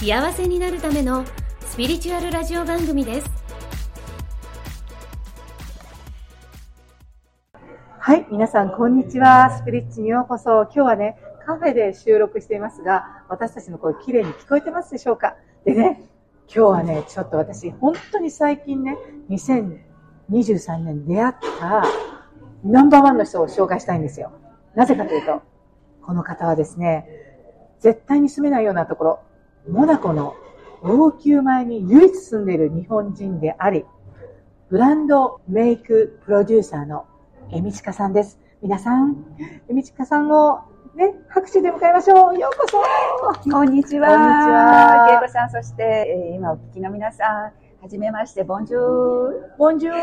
幸せになるためのスピリチュアルラジオ番組ですはい、皆さん、こんにちは。スピリッチにようこそ。今日はね、カフェで収録していますが、私たちの声、綺麗に聞こえてますでしょうか？でね、今日はね、ちょっと私、本当に最近ね、2023年出会ったナンバーワンの人を紹介したいんですよ。なぜかというと、この方はですね、絶対に住めないようなところ、モナコの王宮前に唯一住んでいる日本人であり、ブランドメイクプロデューサーのえみちかさんです。皆さん、えみちかさんをね、拍手で迎えましょう。ようこそ。こんにちは。こんにちはけいこさん、そして、えー今お聞きの皆さん、はじめまして、 Bonjour。 Bonjour、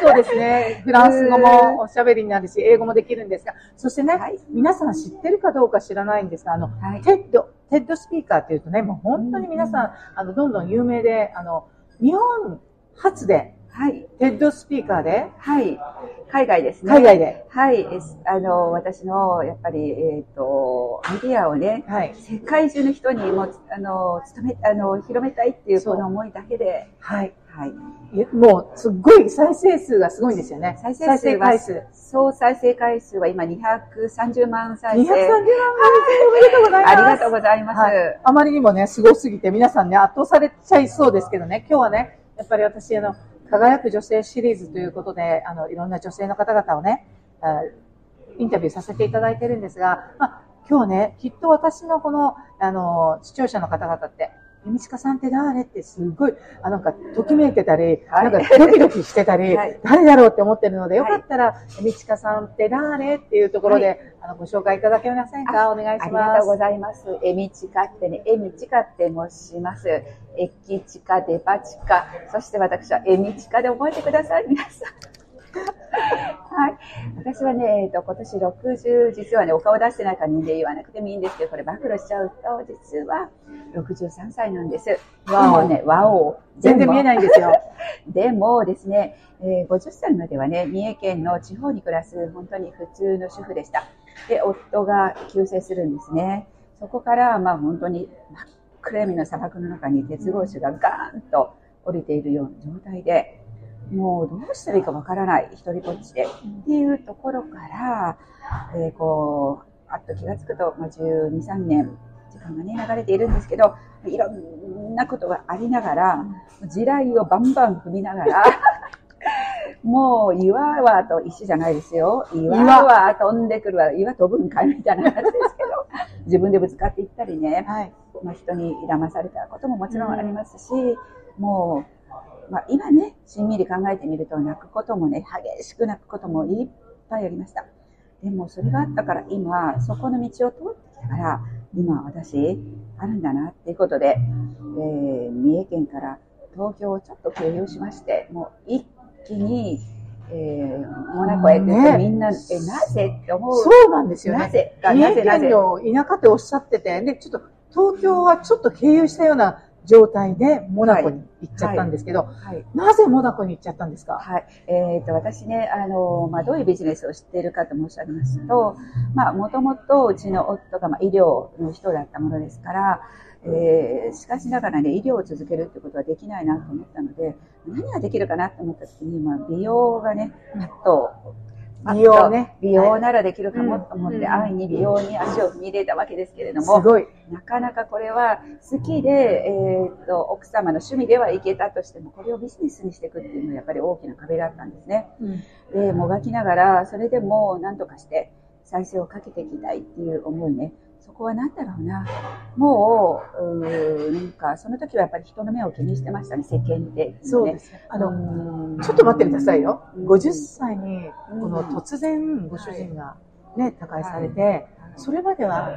そうですね。フランス語もおしゃべりになるし、英語もできるんですが、そしてね、はい皆さん知ってるかどうか知らないんですが、あの、はい TED、TEDスピーカーっていうとね、もう本当に皆さん、あの、どんどん有名で、あの、日本初で、はい。 TEDスピーカーで、はい。海外ですね。海外で、はい。あの、私の、やっぱり、えっ、と、メディアをね、はい。世界中の人にも、あの、勤め、あの、広めたいっていうそうこの思いだけで、はい。はい。もう、すっごい再生数がすごいんですよね。再生回数。総再生回数は今230万再230生。万回おめでとうございます。ありがとうございます。はい、あまりにもね、すごすぎて皆さんね、圧倒されちゃいそうですけどね、今日はね、やっぱり私、あの、輝く女性シリーズということで、あの、いろんな女性の方々をね、あインタビューさせていただいてるんですが、まあ、今日ね、きっと私のこの、あの、視聴者の方々って、えみちかさんって誰ってすごい、あなんか、ときめいてたり、はいなんかドキドキしてたり、はい誰だろうって思ってるので、よかったら、えみちかさんって誰っていうところで、あの、ご紹介いただけませんかお願いしますあり。がとうございます。えみちかってね、えみちかって申します。えきちか、デパ地下、そして私はえみちかで覚えてください、皆さん。はい。私はね、えっ、と、今年60、実はね、お顔出してないから人で言わなくてもいいんですけど、これ暴露しちゃうと、実は63歳なんです。でわおもね、わお。全然見えないんですよ。でもですね、えー50歳まではね、三重県の地方に暮らす本当に普通の主婦でした。で、夫が急逝するんですね。そこから、まあ本当に真っ暗闇の砂漠の中に鉄格子がガーンと降りているような状態で、もうどうしたらいいかわからない、一人ぼっちで。っていうところから、えーこう、あっと気がつくと、まあ、12、3年、時間がね、流れているんですけど、いろんなことがありながら、地雷をバンバン踏みながら、もう岩はと石じゃないですよ。岩は飛んでくるわ。岩飛ぶんかいみたいな感じですけど、自分でぶつかっていったりね、はい。まあ、人に騙されたことももちろんありますし、もう、まあ、今ね、しんみり考えてみると泣くこともね、激しく泣くこともいっぱいありました。でもそれがあったから今、そこの道を通ってきたから、今私、あるんだなっていうことで、えー三重県から東京をちょっと経由しまして、もう一気に、えーモナコへって言って、ねみんな、え、なぜって思う。そうなんですよね。なぜなぜなぜ。県の田舎っておっしゃってて、で、ちょっと東京はちょっと経由したような状態でモナコに行っちゃったんですけど、はい。なぜモナコに行っちゃったんですか？はい。えっ、と、私ね、あの、まあ、どういうビジネスをしているかと申し上げますと、まあ、もともとうちの夫が、まあ、医療の人だったものですから、えーしかしながらね、医療を続けるってことはできないなと思ったので、何ができるかなと思った時に、まあ、美容がね、パッと美容ね美容ならできるかもと思って、うんうん安易に美容に足を踏み入れたわけですけれどすも、ごい。なかなかこれは好きで、えーっと、奥様の趣味ではいけたとしても、これをビジネスにしていくっていうのはやっぱり大きな壁だったんですね。で、もがきながら、それでも何とかして再生をかけていきたいっていう思いね。そこは何だろうな。もう、うーなんか、その時はやっぱり人の目を気にしてましたね、世間で、そうですね。ああの、のちょっと待ってくださいよ。うん50歳に、うんこの突然、ご主人がね、他界されて、それまでは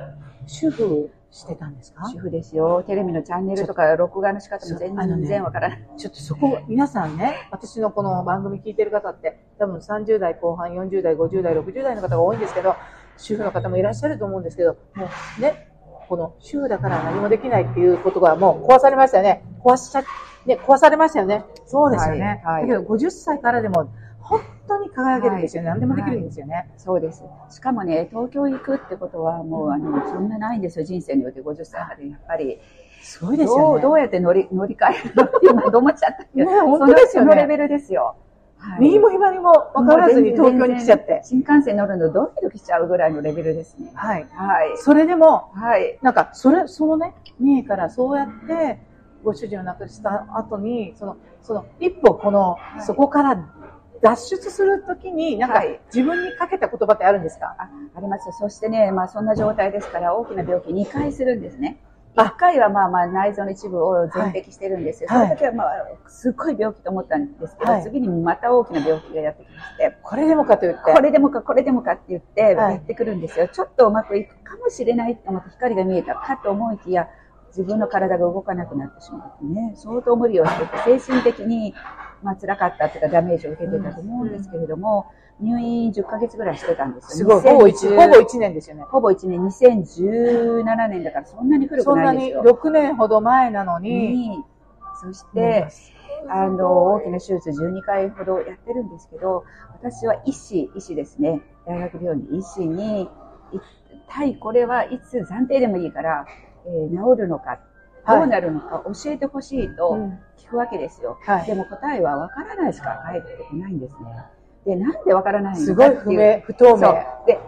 主婦してたんですか？主婦ですよ。テレビのチャンネルとか録画の仕方も全然わからない。ちょっとそこ、皆さんね、私のこの番組聞いてる方って、多分30代後半、40代、50代、60代の方が多いんですけど、主婦の方もいらっしゃると思うんですけど、もうね、この主婦だから何もできないっていうことがもう壊されましたよね。壊しちゃ、ね、壊されましたよね。そうですよね。はいはいだけど50歳からでも、本当に輝けるんですよね。何でもできるんですよね。そうです。しかもね、東京行くってことはもう、あの、そんなないんですよ。人生において50歳まで。やっぱり、すごいですよね。どうやって乗り、乗り換えるのって今、どう思っちゃったけど。ね本当ですよねそのレベルですよ。はい右も左も分からずに東京に来ちゃって。新幹線乗るのドキドキしちゃうぐらいのレベルですね。はい。はい。それでも、はい。なんか、それ、そのね、三重からそうやって、ご主人を亡くした後に、その、その、一歩この、いそこから脱出するときに、なんかはい、自分にかけた言葉ってあるんですか？ああります。そしてね、まあそんな状態ですから、大きな病気2回するんですね。あ1回はまあまあ内臓の一部を全摘してるんですよ。はいその時はまあ、すっごい病気と思ったんですけど、はい次にまた大きな病気がやってきまして、これでもかと言って。これでもかこれでもかって言ってはいやってくるんですよ。ちょっとうまくいくかもしれないと思って光が見えたかと思いきや、自分の体が動かなくなってしまってね、相当無理をしてて、精神的に、まあ辛かったっていうかダメージを受けてたと思うんですけれども、入院10ヶ月ぐらいしてたんですよ。すごい、ほぼ一、2010ほぼ一年ですよね。ほぼ1年、2017年だからそんなに古そんないにくなですよ。6年ほど前なのに、にそして、あの、大きな手術12回ほどやってるんですけど、私は医師、医師ですね。大学病院の医師に、一体これはいつ暫定でもいいから、えー治るのか、はいどうなるのか教えてほしいとうん聞くわけですよ。はいでも答えは分からないしか返ってこないんですね。で、なんで分からないすのごい不かっていう。明、不透そう明。で、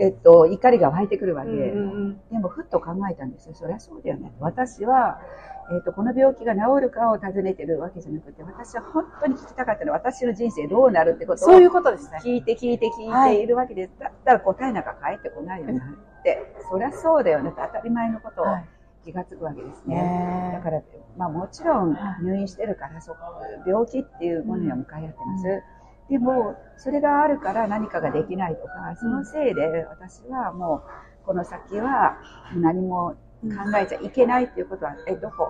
えっと、怒りが湧いてくるわけ。うんうんうんでも、ふっと考えたんですよ。そりゃそうだよね。私は、えっ、と、この病気が治るかを尋ねてるわけじゃなくて、私は本当に聞きたかったのは、私の人生どうなるってことをそういうことですね。聞いて聞いて聞はいいているわけです。だったら答えなんか返ってこないよなって、そりゃそうだよねって当たり前のことをはい気がつくわけですね。ねだから、まあもちろんはい。入院してるから、そこ、病気っていうものには向かい合ってます。でも、それがあるから何かができないとか、そのせいで私はもう、この先は何も考えちゃいけないっていうことは、え、どこ？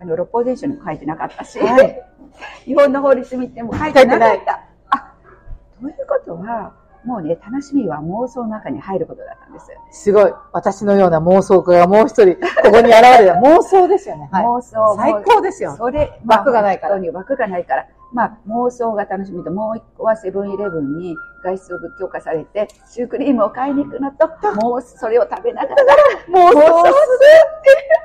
あの、六法全書にも書いてなかったし、はい。日本の法律見ても書いてなかった。あ、ということは、もうね、楽しみは妄想の中に入ることだったんです。すごい。私のような妄想家がもう一人、ここに現れた。妄想ですよね。はい。妄想。最高ですよ。それ、枠がないから本当に枠がないから。まあ、妄想が楽しみと、もう一個はセブンイレブンに外出を許可されて、シュークリームを買いに行くのと、もうそれを食べながら、妄妄想するっていうね。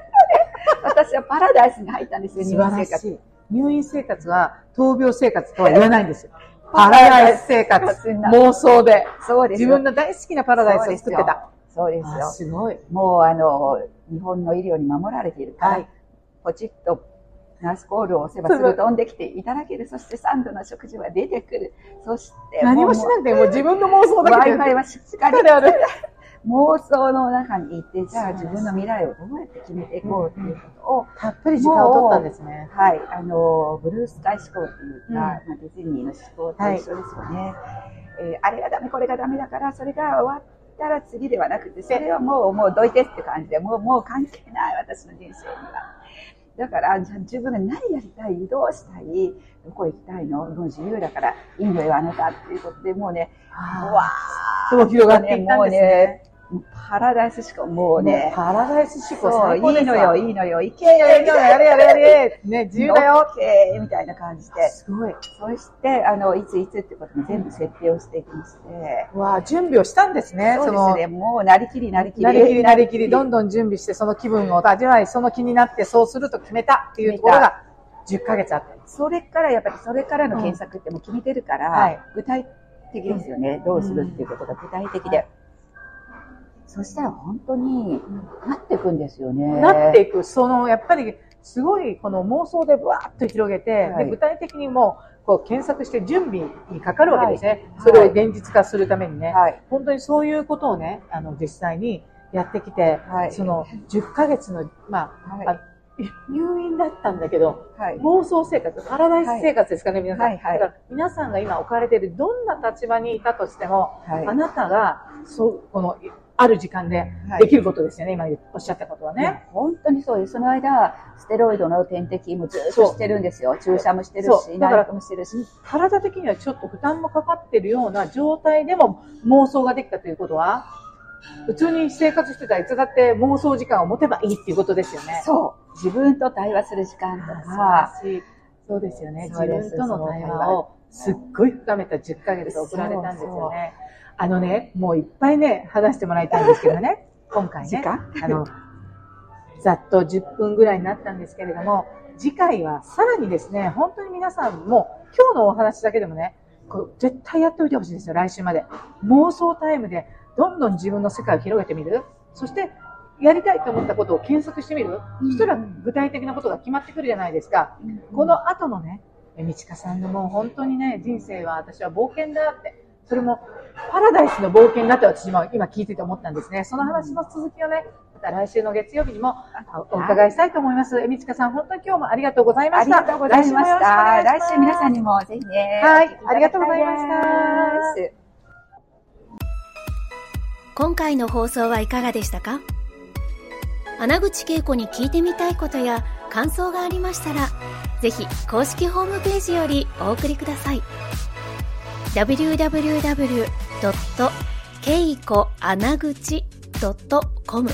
私はパラダイスに入ったんですよ、素入院生活。入院生活は闘病生活とは言わないんですよ。パラダイス生活。妄想で。そうですよ。自分の大好きなパラダイスを作ってた。そうですあよ。すごい。もうあの、日本の医療に守られているから、はいポチッとナースコールを押せばすぐ飛んできていただける。そして3度の食事は出てくる。そして、何もしなくても自分の妄想だけで。Wi-Fi はしっかりである。妄想の中にいて、じゃあ自分の未来をどうやって決めていこうっていうことを、たっぷり時間を取ったんですね。はい、あの、ブルースカイ思考っていうか、うんまあ、ディズニーの思考と一緒ですよね。えーあれがダメ、これがダメだから、それが終わったら次ではなくて、それはもう、もうどいてって感じで、もう、もう関係ない、私の人生には。だから、じゃあ自分が何やりたい、どうしたい、どこ行きたいの、もう自由だから、いいのよ、あなたっていうことで、もうね、うわーそう広がっていったんですね。もうパラダイスしかもうね、パラダイス思考いいのよ、いいのよ、いけよ、いいよ、やれやれやれ。ね、自由だよ。オッケーみたいな感じで。すごい。そして、あの、いついつってことも全部設定をしていきまして、わあ、準備をしたんですね。そうですね、もうなりきりなりきり。なりきりなりきり、どんどどん準備して、その気分を味わい、その気になって、そうすると決めたっていうところが、10ヶ月あった。それから、やっぱりそれからの検索ってもう決めてるから、はい具体的ですよね、どうするっていうことが具体的で。はいそしたら本当になっていくんですよね。なっていく、その、やっぱり、すごい、この妄想でぶわーっと広げて、はいで具体的にもう、こう、検索して準備にかかるわけですね。はいそれを現実化するためにね。はい。本当にそういうことをね、あの、実際にやってきて、はいその、10ヶ月の、まあ、はいあ入院だったんだけど、はい。妄想生活、パラダイス生活ですかね、皆さん。だから皆さんが今置かれているどんな立場にいたとしても、はいあなたが、そう、この、いある時間でできることですよね、はい、今おっしゃったことはね。本当にそうです。その間、ステロイドの点滴もずっとしてるんですよ。注射もしてるし、だからもしてるし。体的にはちょっと負担もかかってるような状態でも妄想ができたということは、普通に生活してたらいつだって妄想時間を持てばいいっていうことですよね。そう。自分と対話する時間とか。そうですよね。自分との対話をすっごい深めた10ヶ月送られたんですよね。あのね、もういっぱいね、話してもらいたいんですけどね、今回ね、あの、ざっと10分ぐらいになったんですけれども、次回はさらにですね、本当に皆さんも今日のお話だけでもね、こう絶対やっておいてほしいんですよ、来週まで。妄想タイムでどんどん自分の世界を広げてみる。そして、やりたいと思ったことを検索してみる。そしたら具体的なことが決まってくるじゃないですか。この後のね、道香さんのもう本当にね、人生は私は冒険だって、それもパラダイスの冒険だって私も今聞いてて思ったんですね。その話の続きをね、また来週の月曜日にもお伺いしたいと思います。えみちかさん、本当に今日もありがとうございました。ありがとうございました。来週皆さんにもぜひね。はい、ありがとうございました。今回の放送はいかがでしたか？穴口恵子に聞いてみたいことや感想がありましたら、ぜひ公式ホームページよりお送りください。www.keikoanaguchi.com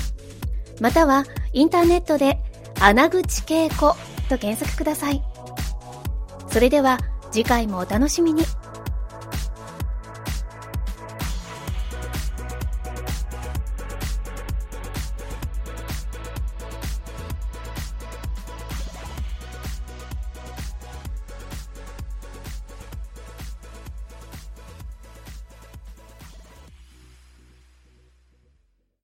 またはインターネットで穴口稽古と検索ください。それでは次回もお楽しみに。